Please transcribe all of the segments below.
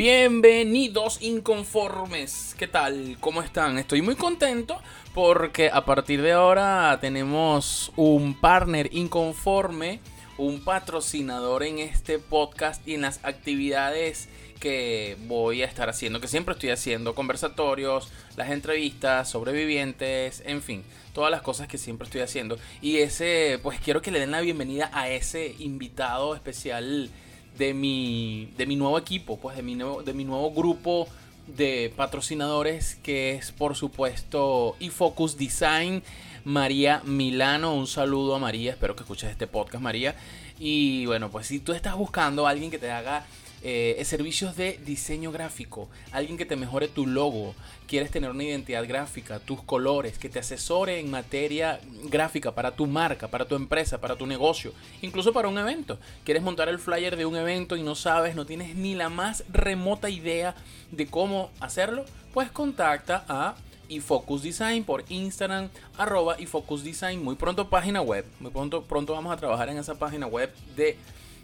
Bienvenidos inconformes. ¿Qué tal? ¿Cómo están? Estoy muy contento porque a partir de ahora tenemos un partner inconforme, un patrocinador en este podcast y en las actividades que voy a estar haciendo, que siempre estoy haciendo, conversatorios, las entrevistas, sobrevivientes, en fin, todas las cosas que siempre estoy haciendo. Y ese, pues quiero que le den la bienvenida a ese invitado especial de mi, de mi nuevo equipo, pues de mi nuevo, de mi nuevo grupo de patrocinadores que es por supuesto eFocus Design, María Milano, un saludo a María, espero que escuches este podcast María. Y bueno, pues si tú estás buscando a alguien que te haga eh, servicios de diseño gráfico, alguien que te mejore tu logo, quieres tener una identidad gráfica, tus colores, que te asesore en materia gráfica para tu marca, para tu empresa, para tu negocio, incluso para un evento. Quieres montar el flyer de un evento y no sabes, no tienes ni la más remota idea de cómo hacerlo, pues contacta a iFocus Design por Instagram, arroba iFocus Design, muy pronto página web, muy pronto, pronto vamos a trabajar en esa página web de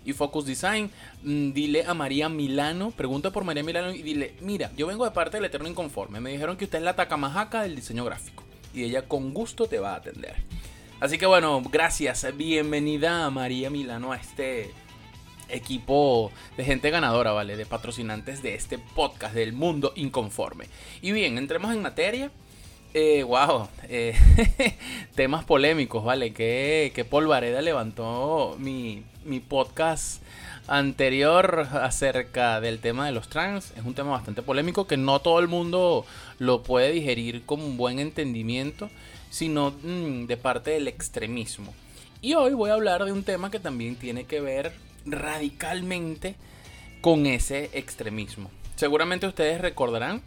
y Focus Design, mm, dile a María Milano, pregunta por María Milano y dile, mira, yo vengo de parte del Eterno Inconforme, me dijeron que usted es la tacamajaca del diseño gráfico y ella con gusto te va a atender. Así que bueno, gracias, bienvenida a María Milano a este equipo de gente ganadora, ¿vale? De patrocinantes de este podcast del mundo inconforme. Y bien, entremos en materia. Eh, wow, eh, temas polémicos, ¿vale? Que, que Polvareda levantó mi, mi podcast anterior acerca del tema de los trans. Es un tema bastante polémico que no todo el mundo lo puede digerir con un buen entendimiento, sino mm, de parte del extremismo. Y hoy voy a hablar de un tema que también tiene que ver radicalmente con ese extremismo. Seguramente ustedes recordarán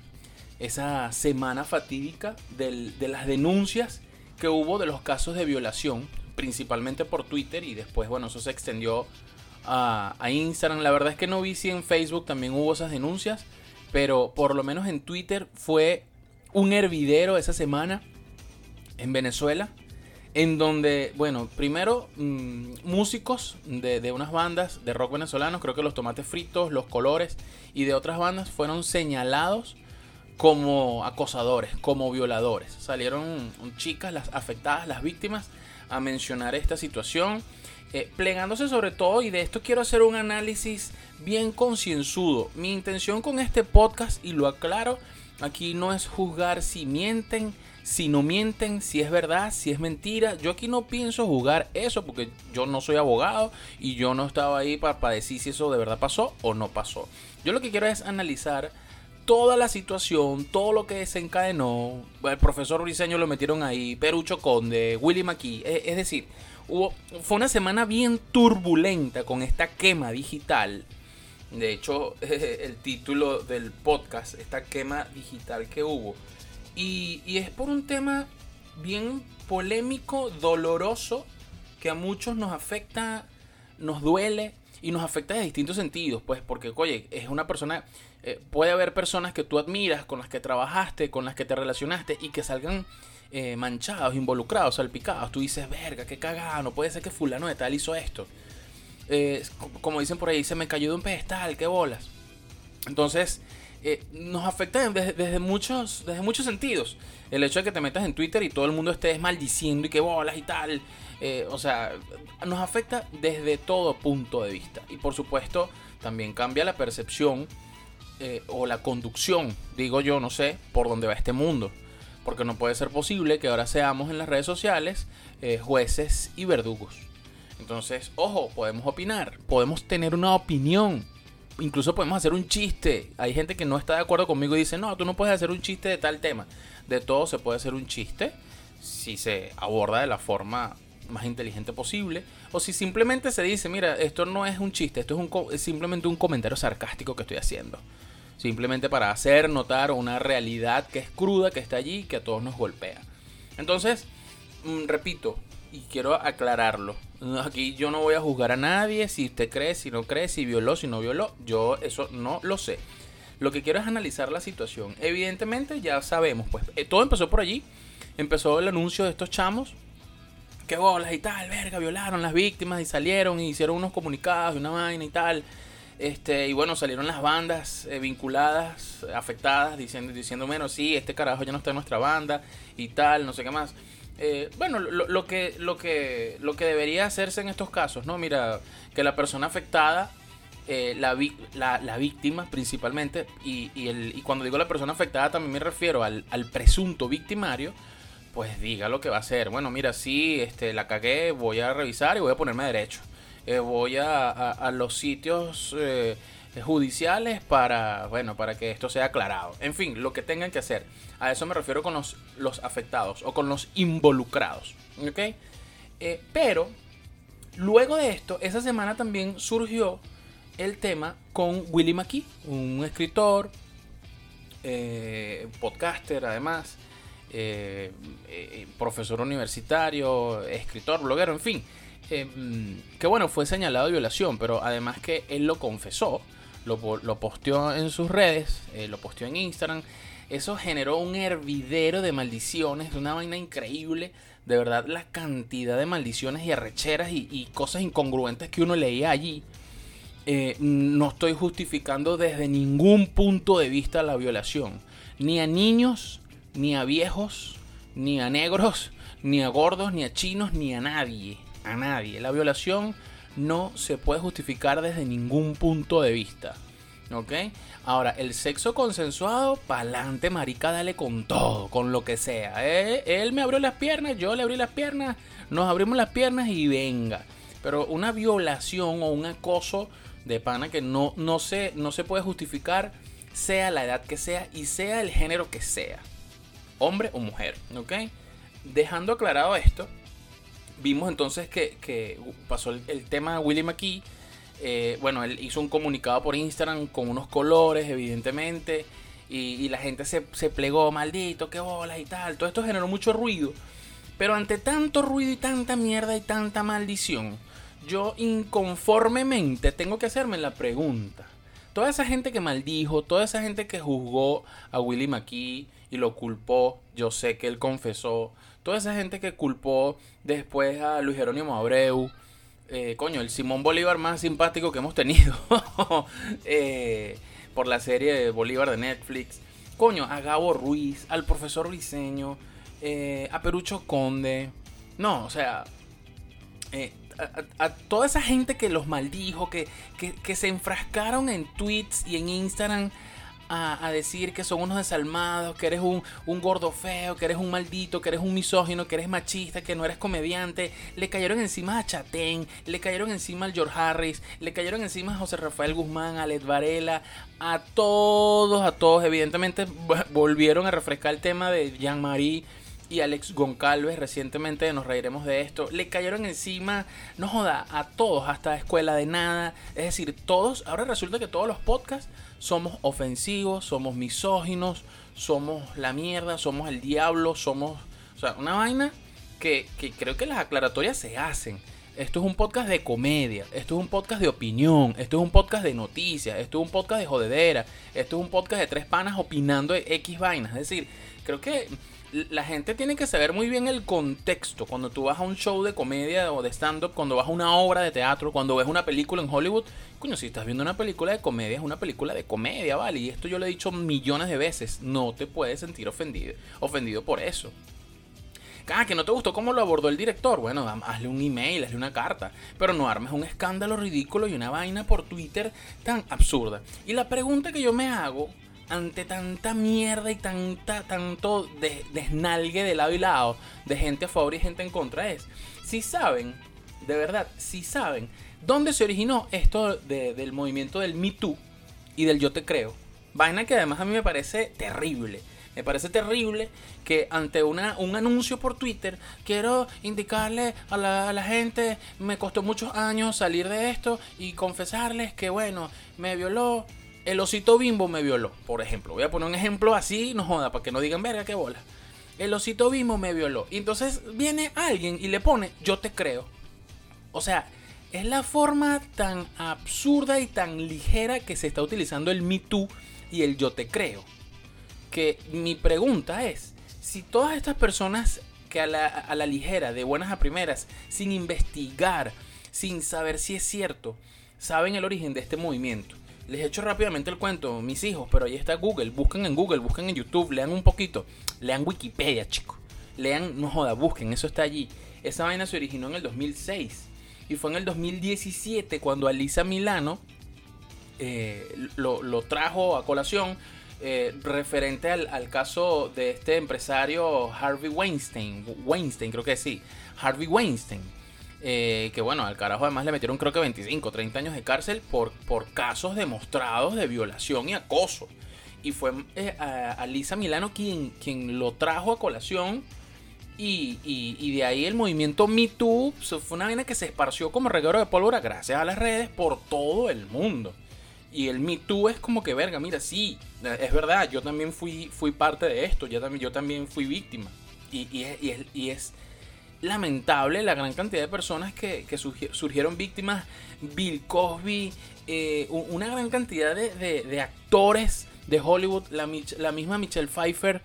esa semana fatídica de las denuncias que hubo de los casos de violación, principalmente por Twitter y después, bueno, eso se extendió a, Instagram. La verdad es que no vi si en Facebook también hubo esas denuncias, pero por lo menos en Twitter fue un hervidero esa semana en Venezuela, en donde, bueno, primero mm, músicos de, de, unas bandas de rock venezolanos, creo que los tomates fritos, los colores y de otras bandas fueron señalados como acosadores, como violadores. Salieron chicas, las afectadas, las víctimas, a mencionar esta situación, eh, plegándose sobre todo, y de esto quiero hacer un análisis bien concienzudo. Mi intención con este podcast, y lo aclaro, aquí no es juzgar si mienten, si no mienten, si es verdad, si es mentira. Yo aquí no pienso juzgar eso porque yo no soy abogado y yo no estaba ahí para, para decir si eso de verdad pasó o no pasó. Yo lo que quiero es analizar toda la situación, todo lo que desencadenó, el profesor Briseño lo metieron ahí, Perucho Conde, Willy McKee, es decir, hubo, fue una semana bien turbulenta con esta quema digital. De hecho, el título del podcast, esta quema digital que hubo. Y es por un tema bien polémico, doloroso, que a muchos nos afecta, nos duele y nos afecta de distintos sentidos, pues porque, oye, es una persona eh, puede haber personas que tú admiras, con las que trabajaste, con las que te relacionaste y que salgan eh, manchados, involucrados, salpicados. Tú dices, verga, qué cagada, no puede ser que fulano de tal hizo esto. Eh, como dicen por ahí, se me cayó de un pedestal, qué bolas. Entonces, nos afecta desde, muchos, desde muchos sentidos. El hecho de que te metas en Twitter y todo el mundo esté maldiciendo y qué bolas y tal. o sea, nos afecta desde todo punto de vista. Y por supuesto, también cambia la percepción eh, o la conducción, digo yo, no sé, por dónde va este mundo. Porque no puede ser posible que ahora seamos en las redes sociales eh, jueces y verdugos. Entonces, ojo, podemos opinar, podemos tener una opinión, incluso podemos hacer un chiste. Hay gente que no está de acuerdo conmigo y dice, no, tú no puedes hacer un chiste de tal tema. De todo se puede hacer un chiste si se aborda de la forma más inteligente posible. O si simplemente se dice, mira, esto no es un chiste, esto es, simplemente un comentario sarcástico que estoy haciendo. Simplemente para hacer notar una realidad que es cruda, que está allí, que a todos nos golpea. Entonces, mm, repito, y quiero aclararlo. Aquí yo no voy a juzgar a nadie si usted cree, si no cree, si violó, si no violó. Yo eso no lo sé. Lo que quiero es analizar la situación. Evidentemente ya sabemos, pues eh, todo empezó por allí. Empezó el anuncio de estos chamos. Que bolas y tal, verga, violaron las víctimas y salieron y hicieron unos comunicados y una vaina y tal. Este, y bueno, salieron las bandas eh, vinculadas, afectadas, diciendo, diciendo, menos, sí, este carajo ya no está en nuestra banda y tal, no sé qué más. Eh, bueno, lo, que, lo, que, lo que debería hacerse en estos casos, ¿no? Mira, que la persona afectada, eh, la, la, víctima principalmente, y, el, y, cuando digo la persona afectada también me refiero al, presunto victimario, pues diga lo que va a hacer. Bueno, mira, sí, este, la cagué, voy a revisar y voy a ponerme derecho. Eh, voy a, a, los sitios judiciales para, bueno, para que esto sea aclarado. En fin, lo que tengan que hacer. A eso me refiero con los, los afectados o con los involucrados. ¿Ok? Eh, pero, luego de esto, esa semana también surgió el tema con Willy McKee, un escritor, eh, podcaster además, eh, profesor universitario, escritor, bloguero, en fin. que bueno, fue señalado de violación, pero además que él lo confesó, lo, lo posteó en sus redes, lo posteó en Instagram eso generó un hervidero de maldiciones, una vaina increíble. De verdad, la cantidad de maldiciones y arrecheras y, cosas incongruentes que uno leía allí. Eh, no estoy justificando desde ningún punto de vista la violación. Ni a niños, ni a viejos, ni a negros, ni a gordos, ni a chinos, ni a nadie. A nadie. La violación no se puede justificar desde ningún punto de vista. ¿Ok? Ahora, el sexo consensuado, pa'lante, marica, dale con todo, con lo que sea. Eh, él me abrió las piernas, yo le abrí las piernas, nos abrimos las piernas y venga. Pero una violación o un acoso de pana que no, no, se, no se puede justificar, sea la edad que sea y sea el género que sea. Hombre o mujer, ¿ok? Dejando aclarado esto, vimos entonces que, pasó el, tema Willie McKee eh, bueno, él hizo un comunicado por Instagram con unos colores, evidentemente. Y, la gente se, plegó, maldito, qué bolas y tal. Todo esto generó mucho ruido. Pero ante tanto ruido y tanta mierda y tanta maldición, yo inconformemente tengo que hacerme la pregunta. Toda esa gente que maldijo, toda esa gente que juzgó a Willy McKee y lo culpó, yo sé que él confesó. Toda esa gente que culpó después a Luis Jerónimo Abreu, eh, coño, el Simón Bolívar más simpático que hemos tenido eh, por la serie Bolívar de Netflix. Coño, a Gabo Ruiz, al profesor Briseño, eh, a Perucho Conde. No, o sea, a, toda esa gente que los maldijo, que, que se enfrascaron en tweets y en Instagram a, decir que son unos desalmados, que eres un, un, gordo feo, que eres un maldito, que eres un misógino, que eres machista, que no eres comediante. Le cayeron encima a Chatén, le cayeron encima al George Harris, le cayeron encima a José Rafael Guzmán, a Led Varela, a todos, a todos. Evidentemente volvieron a refrescar el tema de Jean-Marie y Alex Goncalves recientemente nos reiremos de esto. Le cayeron encima, no joda, a todos, hasta Escuela de Nada. Es decir, todos, ahora resulta que todos los podcasts somos ofensivos, somos misóginos, somos la mierda, somos el diablo, somos... O sea, una vaina que, creo que las aclaratorias se hacen. Esto es un podcast de comedia, esto es un podcast de opinión, esto es un podcast de noticias, esto es un podcast de jodedera, esto es un podcast de tres panas opinando de X vainas. Es decir, creo que la gente tiene que saber muy bien el contexto. Cuando tú vas a un show de comedia o de stand-up, cuando vas a una obra de teatro, cuando ves una película en Hollywood, coño, si estás viendo una película de comedia, es una película de comedia, ¿vale? Y esto yo lo he dicho millones de veces. No te puedes sentir ofendido, ofendido por eso. Ah, que no te gustó cómo lo abordó el director. Bueno, hazle un email, hazle una carta. Pero no armes un escándalo ridículo y una vaina por Twitter tan absurda. Y la pregunta que yo me hago ante tanta mierda y tanta, tanto desnalgue de lado y lado, de gente a favor y gente en contra, es, si saben, de verdad, si saben, dónde se originó esto del movimiento del Me Too y del Yo Te Creo. Vaina que además a mí me parece terrible. Me parece terrible que ante una, un anuncio por Twitter, quiero indicarle a la, a la, gente, me costó muchos años salir de esto y confesarles que, bueno, me violó, el osito bimbo me violó, por ejemplo. Voy a poner un ejemplo así, no joda, para que no digan, verga, qué bola. El osito bimbo me violó. Y entonces viene alguien y le pone, yo te creo. O sea, es la forma tan absurda y tan ligera que se está utilizando el Me Too y el yo te creo. Que mi pregunta es, si todas estas personas que a la, a la ligera, de buenas a primeras, sin investigar, sin saber si es cierto, saben el origen de este movimiento, les echo rápidamente el cuento, mis hijos, pero ahí está Google. Busquen en Google, busquen en YouTube, lean un poquito. Lean Wikipedia, chicos. Lean, no joda, busquen, eso está allí. Esa vaina se originó en el 2006. Y fue en el 2017 cuando Alisa Milano eh, lo, trajo a colación eh, referente al, al, caso de este empresario Harvey Weinstein. Weinstein, creo que sí. Harvey Weinstein eh, que bueno, al carajo además le metieron creo que 25, 30 años de cárcel por, por casos demostrados de violación y acoso. Y fue eh, a, Lisa Milano quien, quien lo trajo a colación. Y, y, de ahí el movimiento Me Too fue una vaina que se esparció como reguero de pólvora gracias a las redes por todo el mundo. Y el Me Too es como que, verga, mira, sí, es verdad, yo también fui, fui parte de esto, yo también, yo también fui víctima. Y, y es lamentable la gran cantidad de personas que, surgieron víctimas. Bill Cosby, eh, una gran cantidad de, actores de Hollywood, la, misma Michelle Pfeiffer.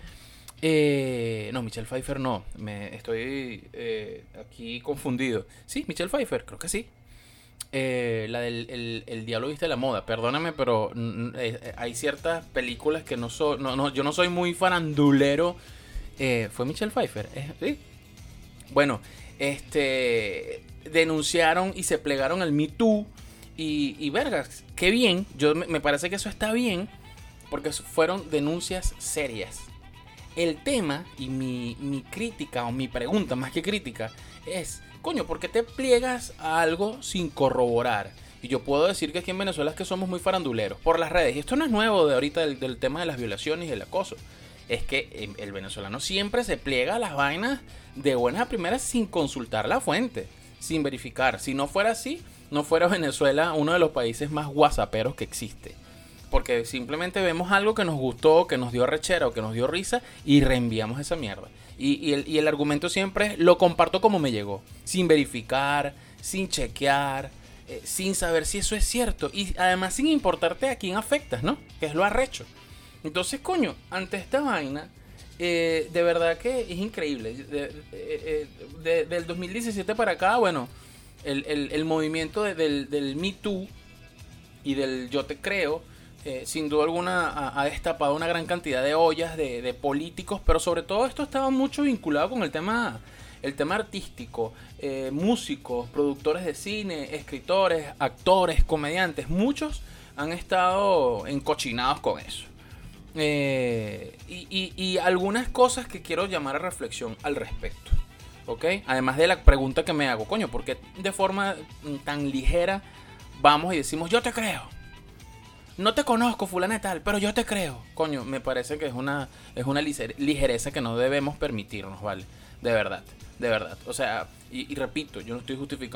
Eh, no, Michelle Pfeiffer no, me estoy eh, aquí confundido. Sí, Michelle Pfeiffer, creo que sí. la del el, Diablo Viste la Moda, perdóname, pero hay ciertas películas que no soy, no, yo no soy muy farandulero. ¿Fue Michelle Pfeiffer? ¿Sí? Bueno, este denunciaron y se plegaron al Me Too. Y, vergas, qué bien. Yo me parece que eso está bien. Porque fueron denuncias serias. El tema y mi, mi crítica o mi pregunta, más que crítica, es, coño, ¿por qué te pliegas a algo sin corroborar? Y yo puedo decir que aquí en Venezuela es que somos muy faranduleros por las redes. Y esto no es nuevo de ahorita del, del tema de las violaciones y el acoso es que em, el venezolano siempre se pliega a las vainas de buenas a primeras sin consultar la fuente, sin verificar. Si no fuera así, no fuera Venezuela uno de los países más guasaperos que existe. Porque simplemente vemos algo que nos gustó, que nos dio rechera o que nos dio risa y reenviamos esa mierda. Y, el, argumento siempre es, lo comparto como me llegó, sin verificar, sin chequear, eh, sin saber si eso es cierto. Y además sin importarte a quién afectas, ¿no? Que es lo arrecho. Entonces, coño, ante esta vaina, eh, de verdad que es increíble. Eh, eh, del 2017 para acá, bueno, el, movimiento del, del, Me Too y del Yo Te Creo, sin duda alguna ha, destapado una gran cantidad de ollas de, políticos, pero sobre todo esto estaba mucho vinculado con el tema, el tema artístico, músicos, productores de cine, escritores, actores, comediantes, muchos han estado encochinados con eso. Eh, y, algunas cosas que quiero llamar a reflexión al respecto. ¿Ok? Además de la pregunta que me hago, coño, porque de forma tan ligera vamos y decimos, yo te creo? No te conozco, fulana tal, pero yo te creo. Coño, me parece que es una, es una ligereza que no debemos permitirnos, ¿vale? De verdad, de verdad. O sea, y repito, yo no estoy justificando